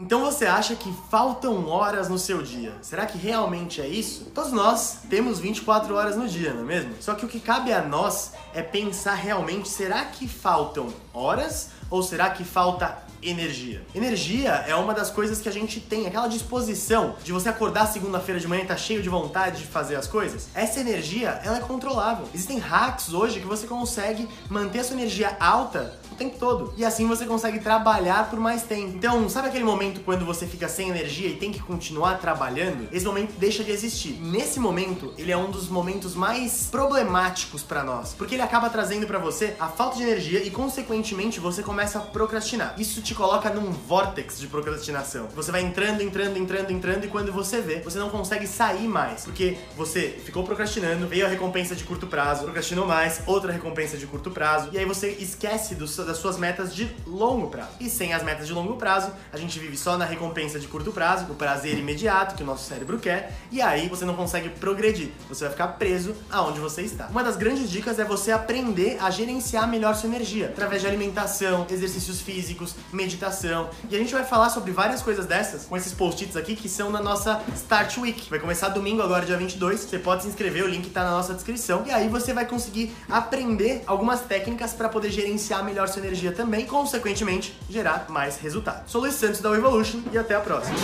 Então você acha que faltam horas no seu dia? Será que realmente é isso? Todos nós temos 24 horas no dia, não é mesmo? Só que o que cabe a nós é pensar realmente, será que faltam horas ou será que falta energia. Energia é uma das coisas que a gente tem, aquela disposição de você acordar segunda-feira de manhã e tá cheio de vontade de fazer as coisas. Essa energia, ela é controlável. Existem hacks hoje que você consegue manter a sua energia alta tempo todo. E assim você consegue trabalhar por mais tempo. Então, sabe aquele momento quando você fica sem energia e tem que continuar trabalhando? Esse momento deixa de existir. Nesse momento, ele é um dos momentos mais problemáticos para nós, porque ele acaba trazendo para você a falta de energia e consequentemente você começa a procrastinar. Isso te coloca num vórtex de procrastinação. Você vai entrando, entrando, entrando, entrando e quando você vê, você não consegue sair mais, porque você ficou procrastinando, veio a recompensa de curto prazo, procrastinou mais, outra recompensa de curto prazo, e aí você esquece do, das suas metas de longo prazo. E sem as metas de longo prazo, a gente vive só na recompensa de curto prazo, o prazer imediato que o nosso cérebro quer, e aí você não consegue progredir. Você vai ficar preso aonde você está. Uma das grandes dicas é você aprender a gerenciar melhor sua energia, através de alimentação, exercícios físicos, meditação. E a gente vai falar sobre várias coisas dessas com esses post-its aqui que são na nossa Start Week. Vai começar domingo agora, dia 22. Você pode se inscrever, o link tá na nossa descrição. E aí você vai conseguir aprender algumas técnicas para poder gerenciar melhor sua energia também, consequentemente gerar mais resultado. Sou Luiz Santos da Evolution e até a próxima.